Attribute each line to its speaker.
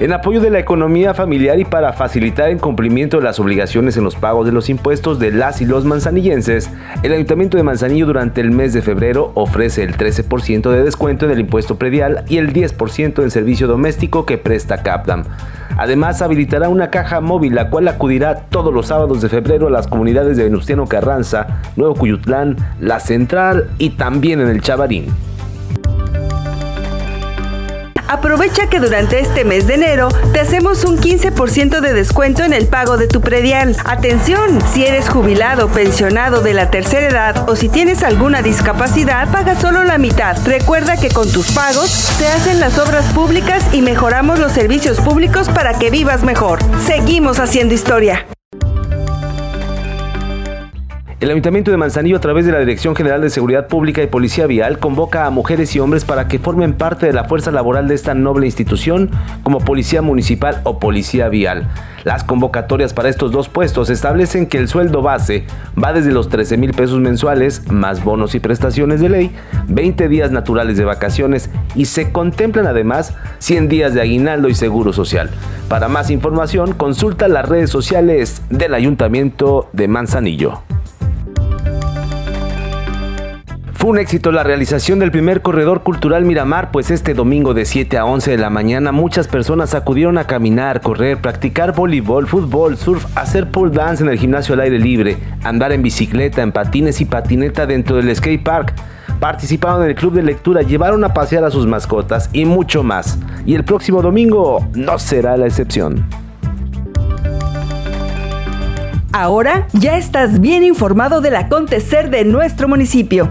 Speaker 1: En apoyo de la economía familiar y para facilitar el cumplimiento de las obligaciones en los pagos de los impuestos de las y los manzanillenses, el Ayuntamiento de Manzanillo durante el mes de febrero ofrece el 13% de descuento en el impuesto predial y el 10% en servicio doméstico que presta CAPDAM. Además, habilitará una caja móvil, la cual acudirá todos los sábados de febrero a las comunidades de Venustiano Carranza, Nuevo Cuyutlán, La Central y también en el Chavarín.
Speaker 2: Aprovecha que durante este mes de enero te hacemos un 15% de descuento en el pago de tu predial. Atención, si eres jubilado, pensionado de la tercera edad o si tienes alguna discapacidad, paga solo la mitad. Recuerda que con tus pagos se hacen las obras públicas y mejoramos los servicios públicos para que vivas mejor. Seguimos haciendo historia.
Speaker 1: El Ayuntamiento de Manzanillo, a través de la Dirección General de Seguridad Pública y Policía Vial, convoca a mujeres y hombres para que formen parte de la fuerza laboral de esta noble institución como Policía Municipal o Policía Vial. Las convocatorias para estos dos puestos establecen que el sueldo base va desde los 13 mil pesos mensuales, más bonos y prestaciones de ley, 20 días naturales de vacaciones y se contemplan además 100 días de aguinaldo y seguro social. Para más información, consulta las redes sociales del Ayuntamiento de Manzanillo. Fue un éxito la realización del primer corredor cultural Miramar, pues este domingo de 7 a 11 de la mañana muchas personas acudieron a caminar, correr, practicar voleibol, fútbol, surf, hacer pole dance en el gimnasio al aire libre, andar en bicicleta, en patines y patineta dentro del skate park. Participaron en el club de lectura, llevaron a pasear a sus mascotas y mucho más. Y el próximo domingo no será la excepción.
Speaker 2: Ahora ya estás bien informado del acontecer de nuestro municipio.